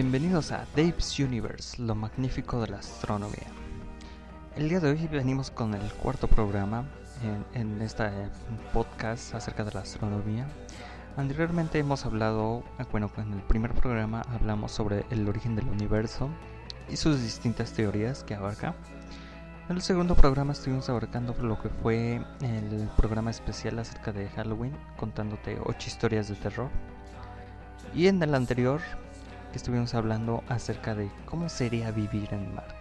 Bienvenidos a Dave's Universe, lo magnífico de la astronomía. El día de hoy venimos con el cuarto programa en, este podcast acerca de la astronomía. Anteriormente hemos hablado, bueno, en el primer programa hablamos sobre el origen del universo y sus distintas teorías que abarca. En el segundo programa estuvimos abarcando lo que fue el programa especial acerca de Halloween, contándote ocho historias de terror. Y en el anterior que estuvimos hablando acerca de cómo sería vivir en Marte.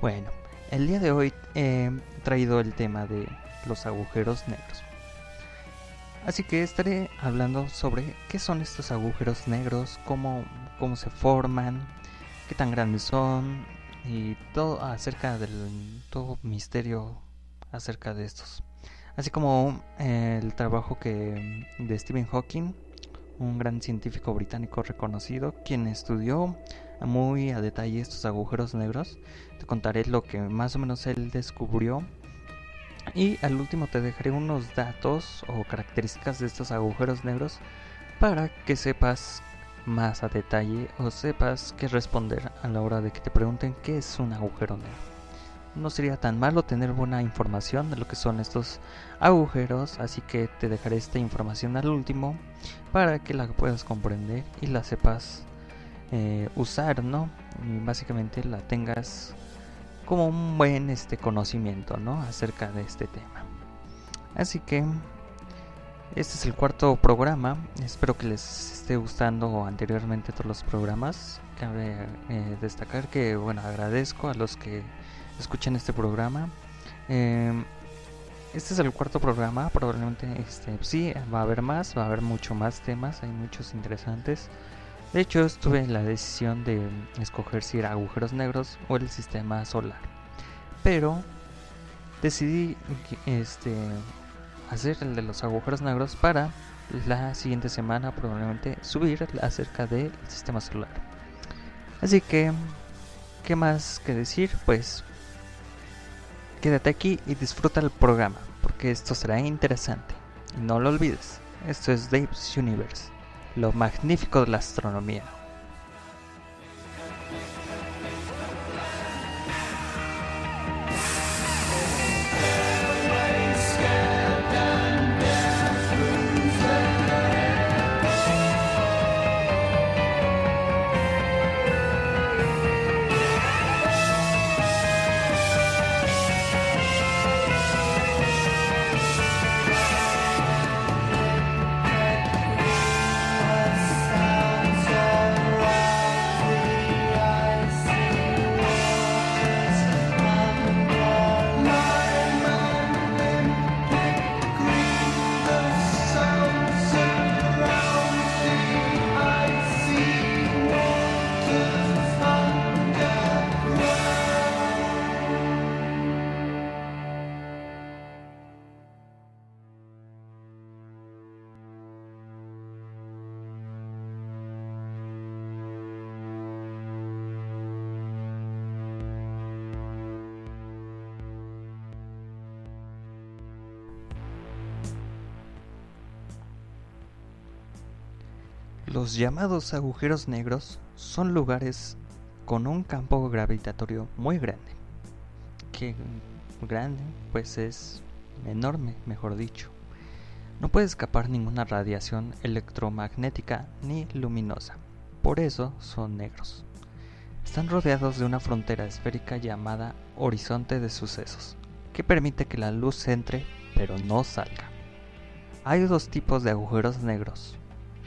Bueno, el día de hoy he traído el tema de los agujeros negros. Así que estaré hablando sobre qué son estos agujeros negros, cómo, cómo se forman, qué tan grandes son y todo acerca del todo misterio acerca de estos. Así como el trabajo que de Stephen Hawking un gran científico británico reconocido, quien estudió muy a detalle estos agujeros negros. Te contaré lo que más o menos él descubrió. Y al último te dejaré unos datos o características de estos agujeros negros para que sepas más a detalle o sepas qué responder a la hora de que te pregunten qué es un agujero negro no sería tan malo tener buena información de lo que son estos agujeros, así que te dejaré esta información al último para que la puedas comprender y la sepas eh, usar, ¿no? Y básicamente la tengas como un buen este conocimiento, ¿no? Acerca de este tema. Así que este es el cuarto programa. Espero que les esté gustando anteriormente todos los programas. Cabe eh, destacar que, bueno, agradezco a los que escuchen este programa. Em, este es el cuarto programa, probablemente este, sí, va a haber más, va a haber mucho más temas, hay muchos interesantes. De hecho, estuve en la decisión de escoger si era agujeros negros o el sistema solar. Pero decidí este, hacer el de los agujeros negros para la siguiente semana probablemente subir acerca del sistema solar. Así que, ¿qué más que decir? Pues Quédate aquí y disfruta el programa, porque esto será interesante. Y no lo olvides, esto es Dave's Universe, lo magnífico de la astronomía. Los llamados agujeros negros son lugares con un campo gravitatorio muy grande. Que grande, pues es enorme, mejor dicho. No puede escapar ninguna radiación electromagnética ni luminosa. Por eso son negros. Están rodeados de una frontera esférica llamada horizonte de sucesos, que permite que la luz entre pero no salga. Hay dos tipos de agujeros negros,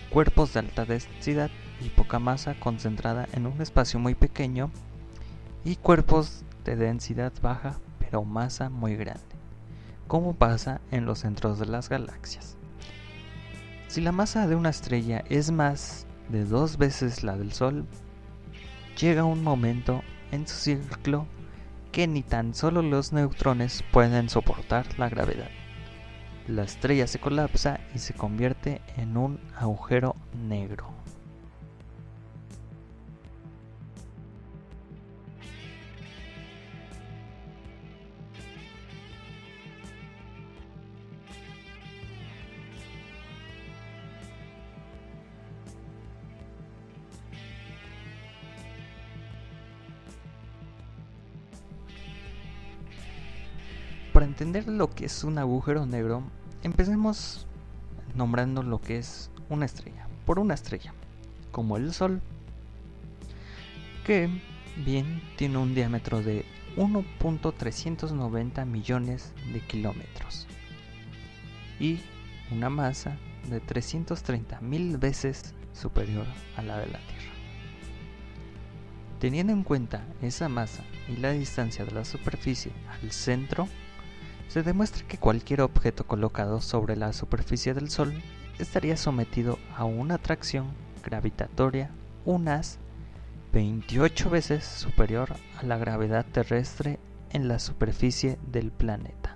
cuerpos de alta densidad y poca masa concentrada en un espacio muy pequeño y cuerpos de densidad baja pero masa muy grande, como pasa en los centros de las galaxias. Si la masa de una estrella es más de dos veces la del Sol, llega un momento en su ciclo que ni tan solo los neutrones pueden soportar la gravedad la estrella se colapsa y se convierte en un agujero negro. Entender lo que es un agujero negro, empecemos nombrando lo que es una estrella, por una estrella, como el Sol, que bien tiene un diámetro de 1.390 millones de kilómetros y una masa de 330 mil veces superior a la de la Tierra. Teniendo en cuenta esa masa y la distancia de la superficie al centro, se demuestra que cualquier objeto colocado sobre la superficie del Sol estaría sometido a una atracción gravitatoria unas 28 veces superior a la gravedad terrestre en la superficie del planeta.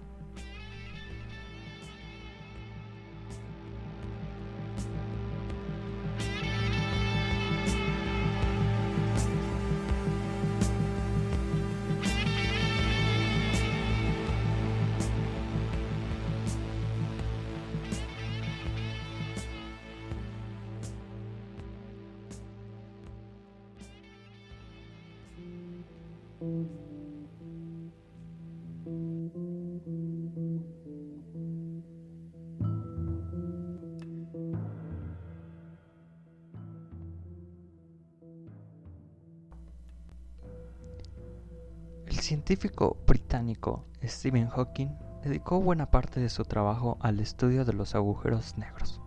Científico británico Stephen Hawking dedicó buena parte de su trabajo al estudio de los agujeros negros.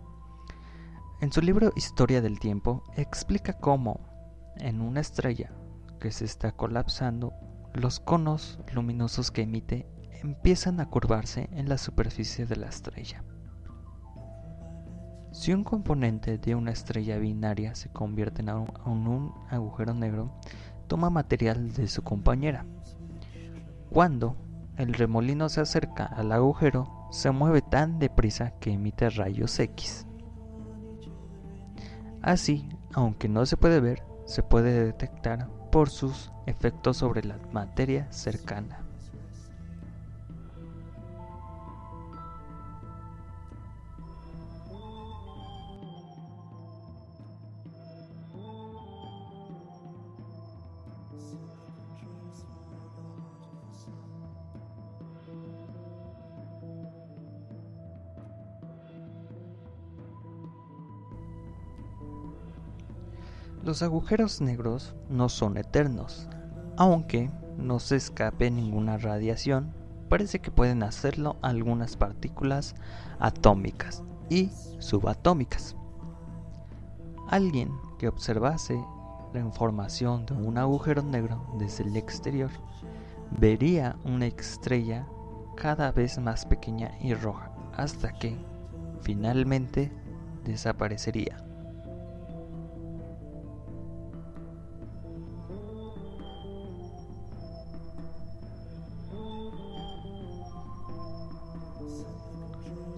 En su libro Historia del Tiempo explica cómo, en una estrella que se está colapsando, los conos luminosos que emite empiezan a curvarse en la superficie de la estrella. Si un componente de una estrella binaria se convierte en un agujero negro, toma material de su compañera. Cuando el remolino se acerca al agujero, se mueve tan deprisa que emite rayos X. Así, aunque no se puede ver, se puede detectar por sus efectos sobre la materia cercana. Los agujeros negros no son eternos, aunque no se escape ninguna radiación, parece que pueden hacerlo algunas partículas atómicas y subatómicas. Alguien que observase la información de un agujero negro desde el exterior vería una estrella cada vez más pequeña y roja hasta que finalmente desaparecería.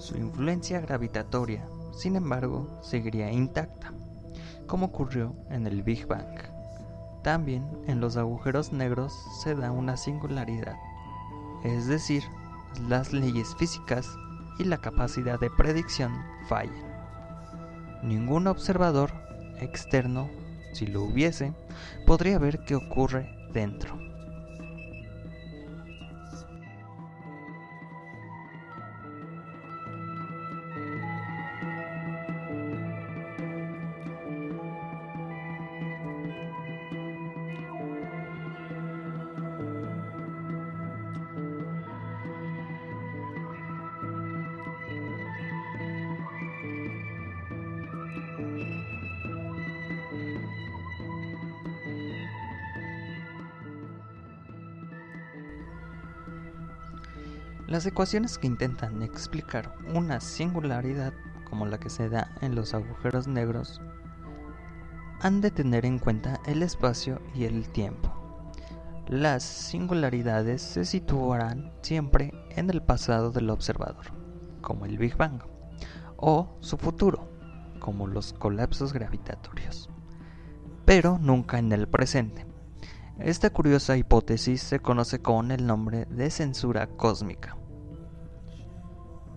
Su influencia gravitatoria, sin embargo, seguiría intacta, como ocurrió en el Big Bang. También en los agujeros negros se da una singularidad, es decir, las leyes físicas y la capacidad de predicción fallan. Ningún observador externo, si lo hubiese, podría ver qué ocurre dentro. Las ecuaciones que intentan explicar una singularidad como la que se da en los agujeros negros han de tener en cuenta el espacio y el tiempo. Las singularidades se situarán siempre en el pasado del observador, como el Big Bang, o su futuro, como los colapsos gravitatorios, pero nunca en el presente. Esta curiosa hipótesis se conoce con el nombre de censura cósmica.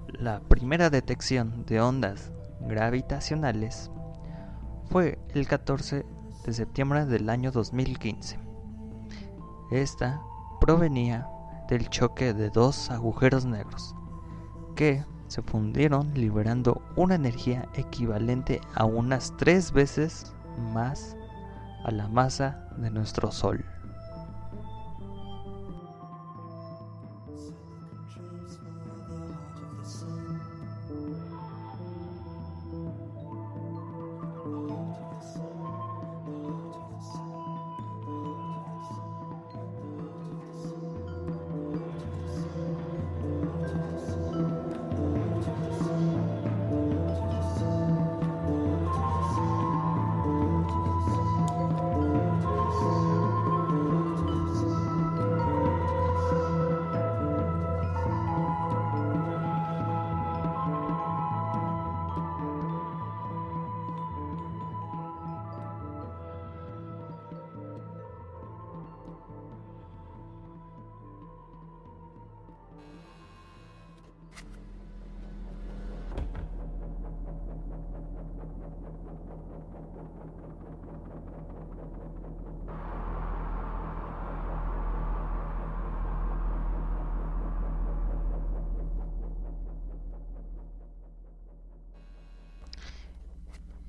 La primera detección de ondas gravitacionales fue el 14 de septiembre del año 2015. Esta provenía del choque de dos agujeros negros que se fundieron liberando una energía equivalente a unas tres veces más a la masa de nuestro Sol.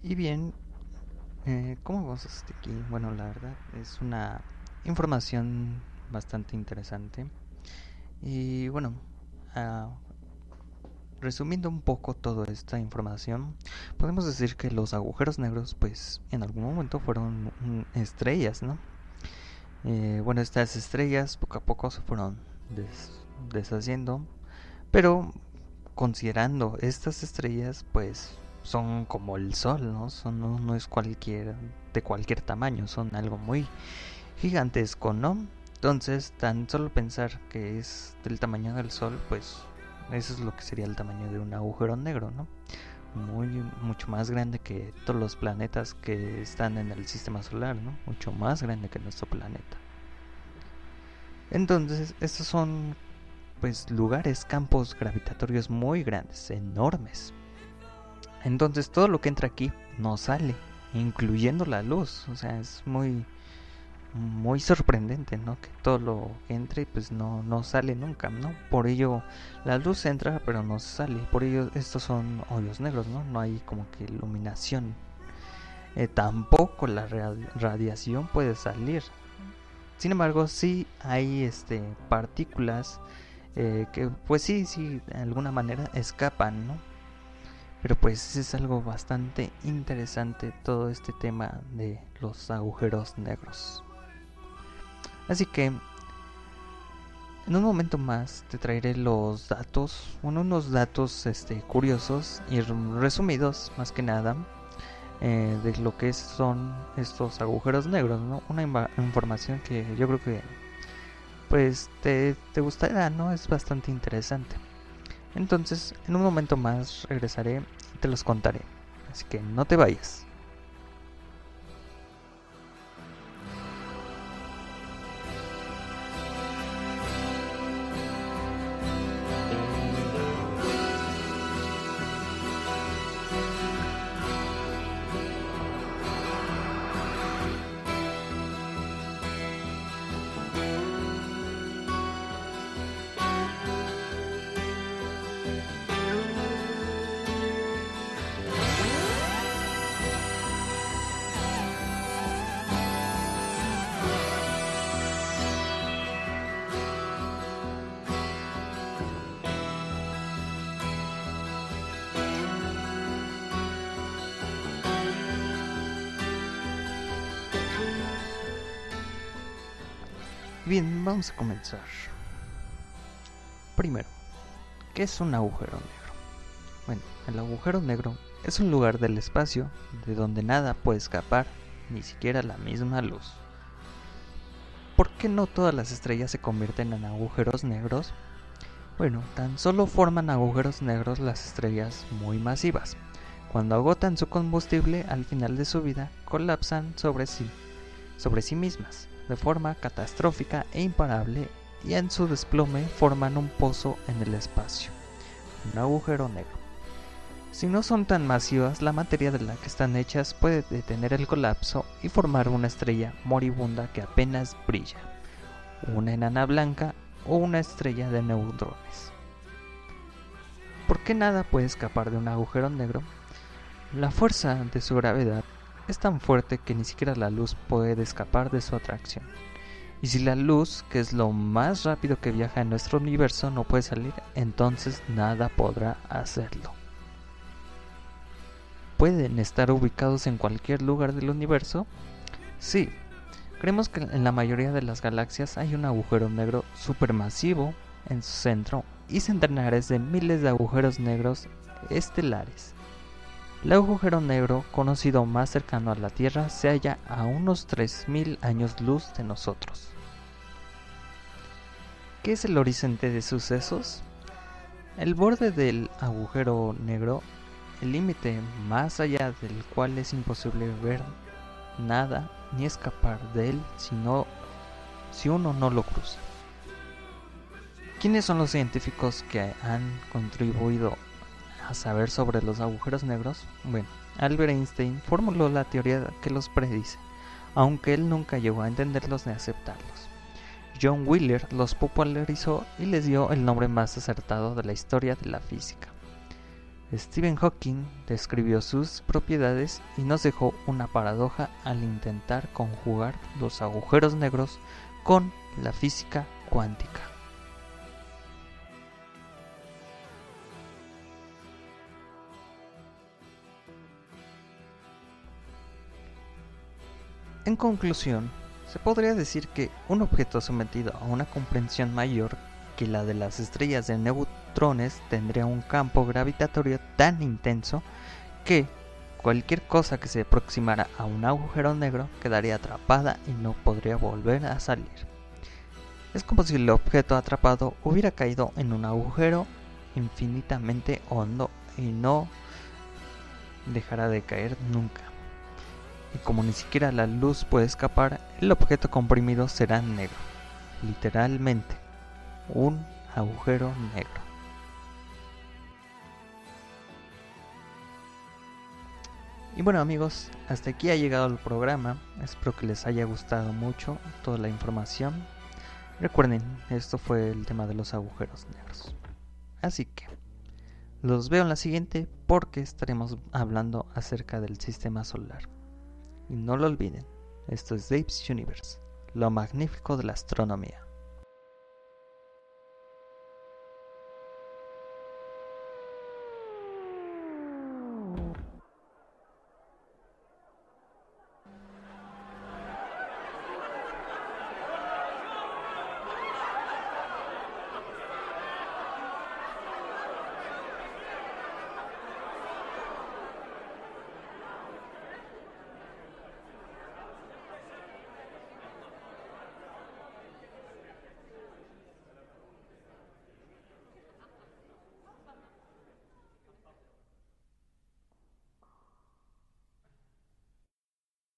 Y bien, eh, ¿cómo vamos hasta aquí? Bueno, la verdad es una información bastante interesante. Y bueno, uh, resumiendo un poco toda esta información, podemos decir que los agujeros negros, pues en algún momento fueron estrellas, ¿no? Eh, bueno, estas estrellas poco a poco se fueron des deshaciendo, pero considerando estas estrellas, pues son como el sol, ¿no? Son, no, es cualquier, de cualquier tamaño, son algo muy gigantesco, ¿no? Entonces, tan solo pensar que es del tamaño del sol, pues eso es lo que sería el tamaño de un agujero negro, ¿no? Muy, mucho más grande que todos los planetas que están en el sistema solar, ¿no? Mucho más grande que nuestro planeta. Entonces, estos son, pues, lugares, campos gravitatorios muy grandes, enormes. Entonces todo lo que entra aquí no sale, incluyendo la luz. O sea, es muy muy sorprendente, ¿no? Que todo lo que entre pues no, no sale nunca, ¿no? Por ello la luz entra pero no sale. Por ello estos son hoyos negros, ¿no? No hay como que iluminación. Eh, tampoco la radiación puede salir. Sin embargo, sí hay este partículas eh, que pues sí, sí, de alguna manera escapan, ¿no? Pero pues es algo bastante interesante todo este tema de los agujeros negros. Así que en un momento más te traeré los datos, unos datos este, curiosos y resumidos más que nada eh, de lo que son estos agujeros negros, ¿no? Una información que yo creo que pues te, te gustará, ¿no? Es bastante interesante. Entonces, en un momento más regresaré y te los contaré. Así que no te vayas. Bien, vamos a comenzar. Primero, ¿qué es un agujero negro? Bueno, el agujero negro es un lugar del espacio de donde nada puede escapar, ni siquiera la misma luz. ¿Por qué no todas las estrellas se convierten en agujeros negros? Bueno, tan solo forman agujeros negros las estrellas muy masivas. Cuando agotan su combustible al final de su vida, colapsan sobre sí, sobre sí mismas de forma catastrófica e imparable y en su desplome forman un pozo en el espacio, un agujero negro. Si no son tan masivas, la materia de la que están hechas puede detener el colapso y formar una estrella moribunda que apenas brilla, una enana blanca o una estrella de neutrones. ¿Por qué nada puede escapar de un agujero negro? La fuerza de su gravedad es tan fuerte que ni siquiera la luz puede escapar de su atracción. Y si la luz, que es lo más rápido que viaja en nuestro universo, no puede salir, entonces nada podrá hacerlo. ¿Pueden estar ubicados en cualquier lugar del universo? Sí. Creemos que en la mayoría de las galaxias hay un agujero negro supermasivo en su centro y centenares de miles de agujeros negros estelares. El agujero negro conocido más cercano a la Tierra se halla a unos 3.000 años luz de nosotros. ¿Qué es el horizonte de sucesos? El borde del agujero negro, el límite más allá del cual es imposible ver nada ni escapar de él si, si uno no lo cruza. ¿Quiénes son los científicos que han contribuido a saber sobre los agujeros negros? Bueno, Albert Einstein formuló la teoría que los predice, aunque él nunca llegó a entenderlos ni aceptarlos. John Wheeler los popularizó y les dio el nombre más acertado de la historia de la física. Stephen Hawking describió sus propiedades y nos dejó una paradoja al intentar conjugar los agujeros negros con la física cuántica. En conclusión, se podría decir que un objeto sometido a una comprensión mayor que la de las estrellas de neutrones tendría un campo gravitatorio tan intenso que cualquier cosa que se aproximara a un agujero negro quedaría atrapada y no podría volver a salir. Es como si el objeto atrapado hubiera caído en un agujero infinitamente hondo y no dejará de caer nunca y como ni siquiera la luz puede escapar, el objeto comprimido será negro, literalmente, un agujero negro. Y bueno amigos, hasta aquí ha llegado el programa, espero que les haya gustado mucho toda la información. Recuerden, esto fue el tema de los agujeros negros. Así que, los veo en la siguiente porque estaremos hablando acerca del sistema solar. Y no lo olviden, esto es Dave's Universe, lo magnífico de la astronomía.